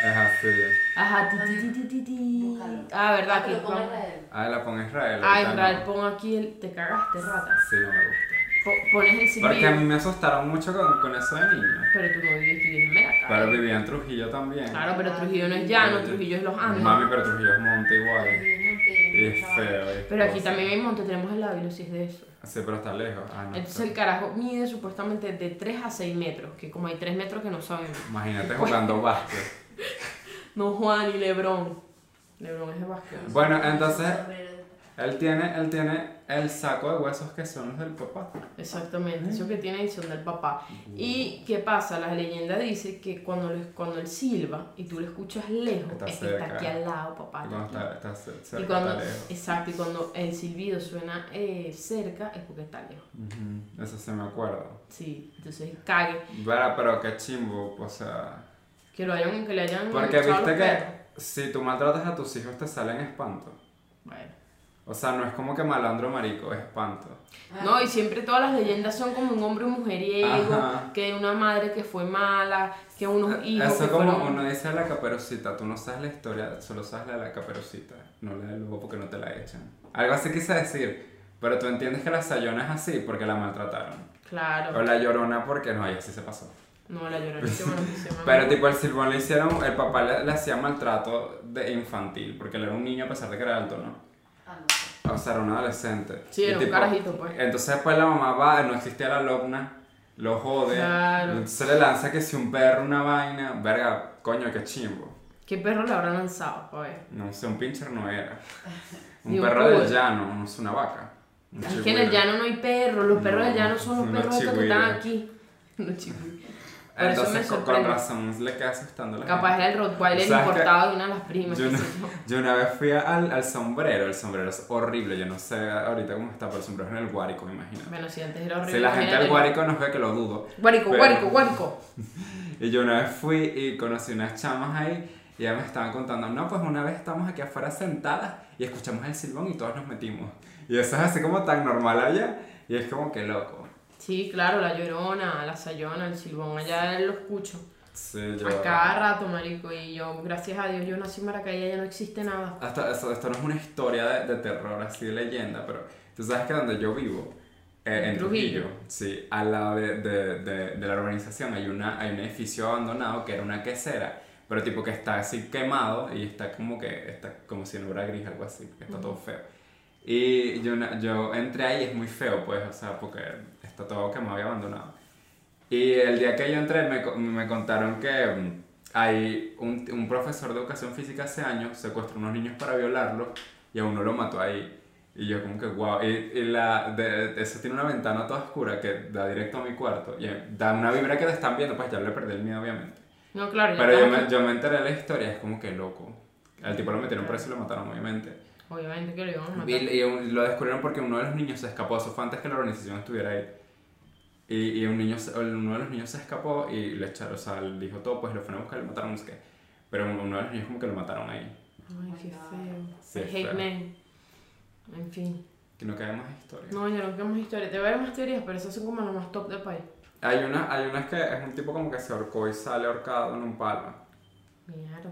Es así. Sí. Ajá, ti, ti, ti, ti. Ah, verdad, que Pero con vamos- Israel. Ah, la pon Israel. Ah, Israel, pon aquí el. Te cagaste, rata. Sí, no me gusta. Po- pones el Porque a mí me asustaron mucho con, con eso de niño. Pero tú no tú vives en Maracay. Pero vivía en Trujillo también. Claro, pero Trujillo no es llano, Trujillo es los Andes. Mami, pero Trujillo es monte igual. Y es Monte, feo. y es Pero aquí también hay monte, tenemos el Ávila, si es de eso. Sí, pero está lejos. Ah, no. Entonces el carajo mide supuestamente de 3 a 6 metros, que como hay 3 metros que no sabemos. Imagínate jugando básquet. No Juan y Lebron. Lebron es de básquet. Bueno, entonces él tiene, él tiene el saco de huesos que son los del papá. Exactamente, eso que tiene y son del papá. ¿Y qué pasa? La leyenda dice que cuando, le- cuando él silba y tú lo escuchas lejos, Está es que está aquí al lado, papá. Y está cuando está, está cer- cerca, y cuando, lejos. exacto, y cuando el silbido suena eh, cerca es porque está lejos. Eso sí me acuerdo. Sí, entonces cague. Pero, pero qué chimbo, o sea. Que lo hayan, que le hayan Porque viste perros. que si tú maltratas a tus hijos te salen espanto. Bueno. O sea, no es como que malandro marico, es espanto. No, y siempre todas las leyendas son como un hombre mujeriego, Ajá. que una madre que fue mala, que unos hijos Eso que como fueron... uno dice de la caperucita, tú no sabes la historia, solo sabes la de la caperucita, no la del lobo porque no te la echan. Algo así quise decir, pero tú entiendes que la sayona es así porque la maltrataron. O Claro. la llorona porque no, y así se pasó. No, la llorona se Pero tipo el silbón le hicieron, el papá le, le hacía maltrato de infantil, porque él era un niño a pesar de que era alto, ¿no? No. O sea, era un adolescente. Sí, era un tipo, carajito, pues. Entonces después la mamá va, no existía la lobna, lo jode. Claro. Entonces le lanza que si un perro, una vaina, verga, coño, qué chimbo. ¿Qué perro le habrán lanzado? Ver. No sé, un pincher no era. Un Ni un perro del llano, no es una vaca. Un Es que en el llano no hay perros, los perros No, del llano son los perros que están aquí. Los chigüiros. Por eso me Entonces con, con razón le queda asustando la Capaz gente. era el Rottweiler importado de una de las primas. Yo, no- yo. una vez fui al, al sombrero, el sombrero es horrible, yo no sé ahorita cómo está, pero el sombrero es en el Guárico, imagínate. Bueno, si antes era horrible. Si la gente del Guárico nos ve que lo dudo. Guárico, Pero- guárico, guárico. Y yo una vez fui y conocí unas chamas ahí y ellas me estaban contando, no, pues una vez estamos aquí afuera sentadas y escuchamos el silbón y todos nos metimos. Y eso es así como tan normal allá y es como que loco. Sí, claro, la llorona, la sayona, el silbón, allá lo escucho. Sí, yo... A cada rato, marico, y yo, gracias a Dios, yo nací en Maracay, ya no existe nada. Hasta, esto, esto no es una historia de, de terror, así de leyenda, pero tú sabes que donde yo vivo, eh, en Trujillo. Trujillo, sí, al lado de, de, de, de la urbanización hay, una, hay un edificio abandonado que era una quesera, pero tipo que está así quemado y está como que, está como si no hubiera gris, algo así, está todo feo. Y yo, yo entré ahí, es muy feo, pues, o sea, porque está todo quemado y abandonado. Y el día que yo entré me, me contaron que mm, hay un, un profesor de educación física hace años secuestró unos niños para violarlos y a uno lo mató ahí. Y yo como que wow. Y, y la, de, eso tiene una ventana toda oscura que da directo a mi cuarto. Y da una vibra que te están viendo, pues ya le perdí el miedo obviamente. No, claro, Pero yo me, yo me enteré de la historia, es como que loco. Al tipo lo metieron preso y lo mataron obviamente. Obviamente que lo iban a matar. Y, y lo descubrieron porque uno de los niños se escapó, eso fue antes que la organización estuviera ahí. Y, y un niño, uno de los niños se escapó y le echaron, o sea, le dijo todo, pues lo fueron a buscar y lo mataron, no sé qué. Pero uno de los niños como que lo mataron ahí. Ay, qué feo. Sí, el hate man. En fin. Que no queda más historia. No, yo no quiero más historias. Te voy a dar más teorías, pero esas son como las más top del país. Hay una, hay una que es un tipo como que se ahorcó y sale ahorcado en un palo. Mierda.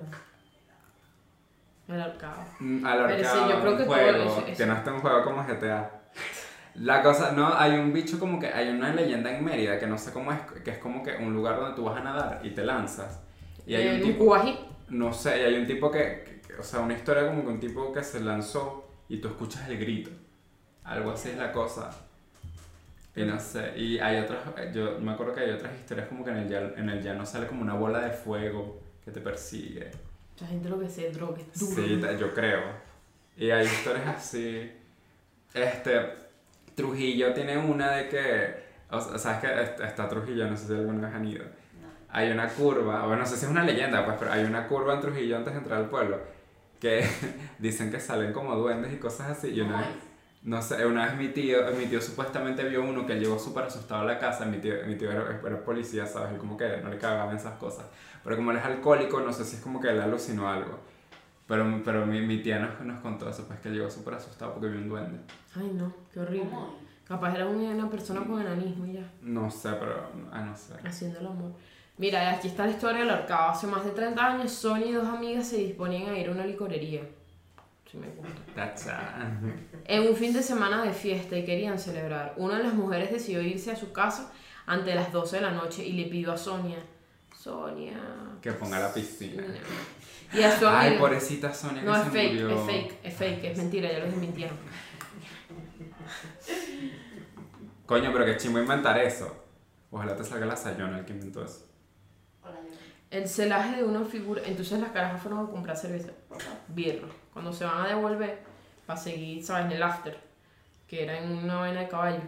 El ahorcado. Mm, Al Pero sí, ahorcado yo creo que todo juego, eso- eso- que no está un juego como GTA. La cosa, no, hay un bicho como que, hay una leyenda en Mérida que no sé cómo es, que es como que un lugar donde tú vas a nadar y te lanzas. Y hay un tipo, cubají. no sé, y hay un tipo que, que- o sea, una historia como que un tipo que se lanzó y tú escuchas el grito. Algo así es la cosa. Y no sé, y hay otras, yo me acuerdo que hay otras historias como que en el llano, en el llano sale como una bola de fuego que te persigue. La gente lo que se droga es duro. Sí, yo creo. Y hay historias así. Este, Trujillo tiene una de que, o sea, sabes que est- está Trujillo, no sé si alguna vez han ido. No. Hay una curva, bueno, no sé si es una leyenda, pues, pero hay una curva en Trujillo antes de entrar al pueblo que dicen que salen como duendes y cosas así. Y una vez, no sé, una vez mi tío, mi tío supuestamente vio uno que llegó súper asustado a la casa. Mi tío, mi tío era, era policía, ¿sabes? Él como que no le cagaban esas cosas. Pero como él es alcohólico, no sé si es como que él alucinó algo. Pero, pero mi, mi tía nos, nos contó eso, pues que llegó súper asustado porque vio un duende. Ay, no, qué horrible. ¿Cómo? Capaz era una, persona con enanismo y ya, No sé, pero. Ah, no sé. haciendo el amor. Mira, aquí está la historia del ahorcado. Hace más de 30 años, Sony y dos amigas se disponían a ir a una licorería. Sí me gusta. That's a- En un fin de semana de fiesta y querían celebrar. Una de las mujeres decidió irse a su casa ante las 12 de la noche y le pidió a Sonia. Sonia. Que ponga la piscina. Y a su Ay, pobrecita Sonia que No, es se fake, murió. es fake, es fake, es mentira, ya lo desmintieron. Coño, pero que chimbo inventar eso. Ojalá te salga la Sayona el que inventó eso. El celaje de una figura. Entonces las carajas fueron a comprar cerveza. Birra. Cuando se van a devolver, para seguir, ¿sabes? En el after, que era en una vaina de caballo.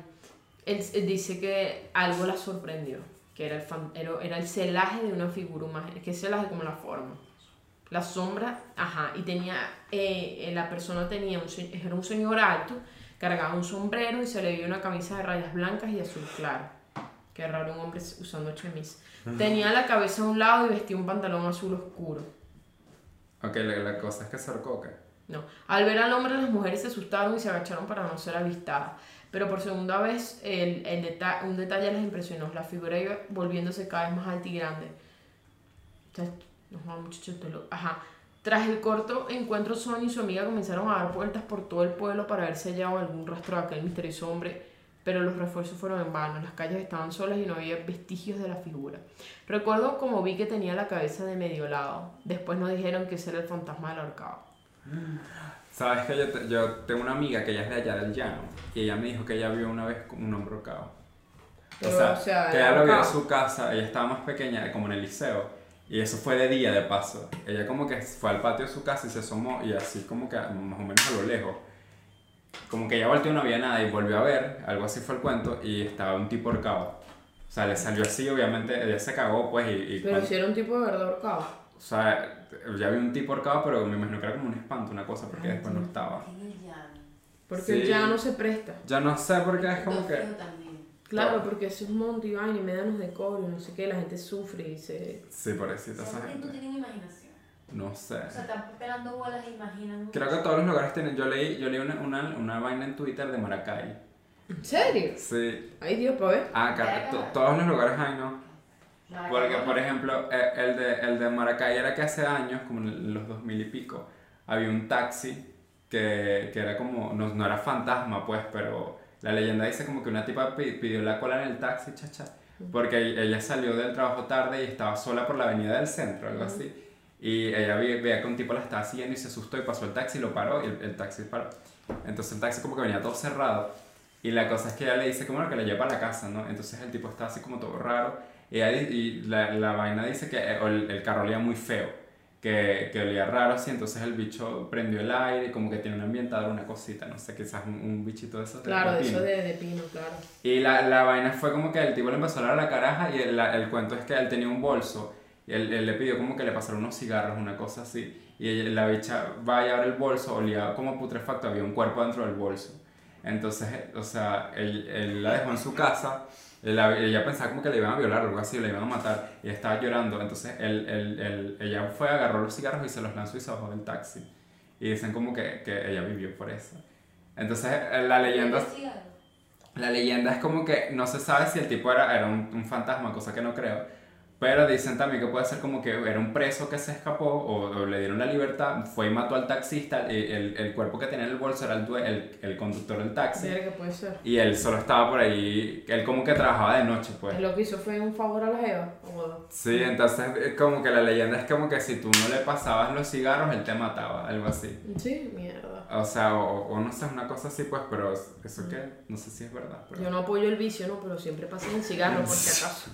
Él, él dice que algo la sorprendió. Que era el, fan- era, era el celaje de una figura humana. Es que celaje como la forma. La sombra, ajá. Y tenía. eh, eh, la persona tenía. Un, era un señor alto, cargaba un sombrero y se le veía una camisa de rayas blancas y azul claro. Qué raro un hombre usando chemis. Tenía la cabeza a un lado y vestía un pantalón azul oscuro. Ok, la, la cosa es que se ¿qué? No. Al ver al hombre, las mujeres se asustaron y se agacharon para no ser avistadas. Pero por segunda vez, el, el deta- un detalle les impresionó. La figura iba volviéndose cada vez más alta y grande. Entonces, no, jodas, muchachos, te lo- Ajá. Tras el corto encuentro, Sony y su amiga comenzaron a dar vueltas por todo el pueblo para ver si hallaban algún rastro de aquel misterioso hombre, pero los refuerzos fueron en vano. Las calles estaban solas y no había vestigios de la figura. Recuerdo como vi que tenía la cabeza de medio lado. Después nos dijeron que ese era el fantasma del ahorcado. Sabes que yo, te- yo tengo una amiga que ella es de allá del llano y ella me dijo que ella vio una vez un hombre ahorcado. O sea, o sea, que ella lo vio en su casa, ella estaba más pequeña, como en el liceo, y eso fue de día de paso. Ella como que fue al patio de su casa y se asomó y así como que más o menos a lo lejos. Como que ella volteó y no había nada y volvió a ver, algo así fue el cuento, y estaba un tipo ahorcado. O sea, le salió así, obviamente, ella se cagó pues y... y Pero cuando- si era un tipo de verdad ahorcado. O sea, ya vi un tipo ahorcado, pero me imagino que era como un espanto, una cosa, porque Ay, después no estaba. Porque Sí. ya no se presta. Ya no sé por qué es como que... Claro, porque eso es monte y vaina y médanos de cobre, no sé qué, la gente sufre y se... Sí, pobrecita esa ¿Será que no gente. tienen imaginación? No sé. O sea, están pelando bolas e imaginan. Creo que todos los lugares tienen. Yo leí, yo leí una, una, una vaina en Twitter de Maracay. ¿En serio? Sí. Ay Dios, pa' ver. Ah, to- todos los lugares hay, ¿no? Porque, por ejemplo, eh, el de, el de Maracay era que hace años, como en los 2000 y pico, había un taxi que, que era como. No, no era fantasma, pues, pero la leyenda dice como que una tipa pi- pidió la cola en el taxi, chacha. Porque ella salió del trabajo tarde y estaba sola por la avenida del centro, algo así. Y ella veía que un tipo la estaba siguiendo y se asustó y pasó el taxi y lo paró y el, el taxi paró. Entonces el taxi como que venía todo cerrado. Y la cosa es que ella le dice como que la lleva a la casa, ¿no? Entonces el tipo está así como todo raro. Y, ella di- y la, la vaina dice que eh, el, el carro olía muy feo, que, que olía raro así. Entonces el bicho prendió el aire como que tiene un ambientador, una cosita, no sé, quizás un, un bichito de esos. de- Claro, de eso de, de pino, claro. Y la, la vaina fue como que el tipo le empezó a dar a la caraja y el, la- el cuento es que él tenía un bolso y él, él le pidió como que le pasara unos cigarros, una cosa así. Y ella- la bicha va y abre el bolso, olía como putrefacto, había un cuerpo dentro del bolso. Entonces, o sea, él, él la dejó en su casa, la- ella pensaba como que le iban a violar o algo así, le iban a matar, y estaba llorando. Entonces, él, él- él- ella fue, agarró los cigarros y se los lanzó y se bajó del taxi. Y dicen como que, que ella vivió por eso. Entonces, eh, la leyenda... La leyenda es como que no se sabe si el tipo era, era un, un fantasma, cosa que no creo. Pero dicen también que puede ser como que era un preso que se escapó o, o le dieron la libertad, fue y mató al taxista. Y el, el cuerpo que tenía en el bolso era el, el, el conductor del taxi. Ver que puede ser. Y él solo estaba por ahí, él como que trabajaba de noche, pues. Lo que hizo fue un favor a la Eva. O... Sí, entonces eh, como que la leyenda es como que si tú no le pasabas los cigarros, él te mataba, algo así. Sí, mierda. O sea, o, o no sé, una cosa así, pues, pero eso que, no sé si es verdad. Pero... Yo no apoyo el vicio, ¿no? Pero siempre pasen el cigarro por si acaso.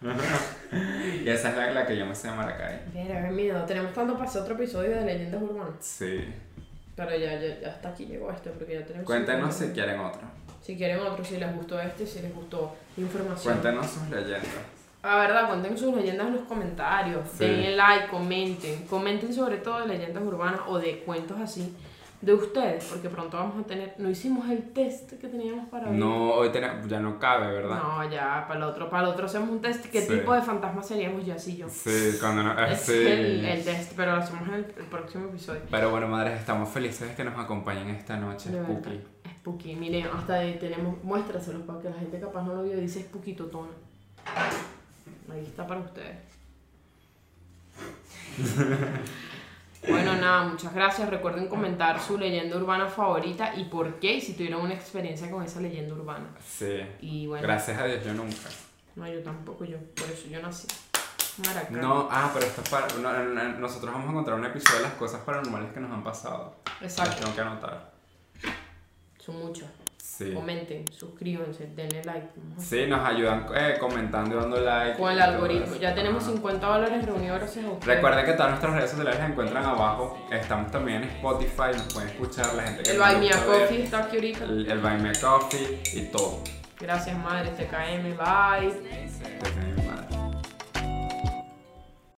y esa es la, la que yo me sé de Maracay. Mira, qué miedo. Tenemos para hacer otro episodio de leyendas urbanas. Sí. Pero ya, ya, ya hasta aquí llegó este, porque ya tenemos... Cuéntenos si quieren otro. Si quieren otro, si les gustó este, si les gustó información. Cuéntenos sus leyendas. La verdad, cuenten sus leyendas en los comentarios. Sí. Denle like, comenten. Comenten sobre todo de leyendas urbanas o de cuentos así de ustedes, porque pronto vamos a tener. No hicimos el test que teníamos para ver. No, hoy tenemos, ya no cabe, ¿verdad? No, ya, para el otro, para el otro hacemos un test. ¿Qué Sí. tipo de fantasma seríamos ya y yo? Sí, cuando no. Es sí. el, el test, pero lo hacemos en el, el próximo episodio. Pero bueno, madres, estamos felices de que nos acompañen esta noche, De verdad. Spooky. Spooky, miren, hasta ahí tenemos, muéstraselos para que la gente capaz no lo vio, dice Spooky Totona. Ahí está para ustedes. Bueno, nada, muchas gracias. Recuerden comentar su leyenda urbana favorita y por qué, y si tuvieron una experiencia con esa leyenda urbana. Sí. Y bueno, Gracias a Dios, yo nunca. no, yo tampoco, yo, por eso yo nací. Maracay. No, ah, pero esto es para. no, no, no, nosotros vamos a encontrar un episodio de las cosas paranormales que nos han pasado. Las Exacto, tengo que anotar. son muchas. Sí. Comenten, suscríbanse, denle like. A Sí, nos ayudan eh, comentando y dando like. Con el algoritmo. Ya tenemos Ajá. 50 dólares reunidos gracias a ustedes. Recuerden que todas nuestras redes sociales las encuentran abajo. Estamos también en Spotify, nos pueden escuchar la gente que El no Buy Me a gusta ver, Coffee está aquí ahorita. El, el Buy Me a Coffee y todo. Gracias, madre. TKM. Bye. Desde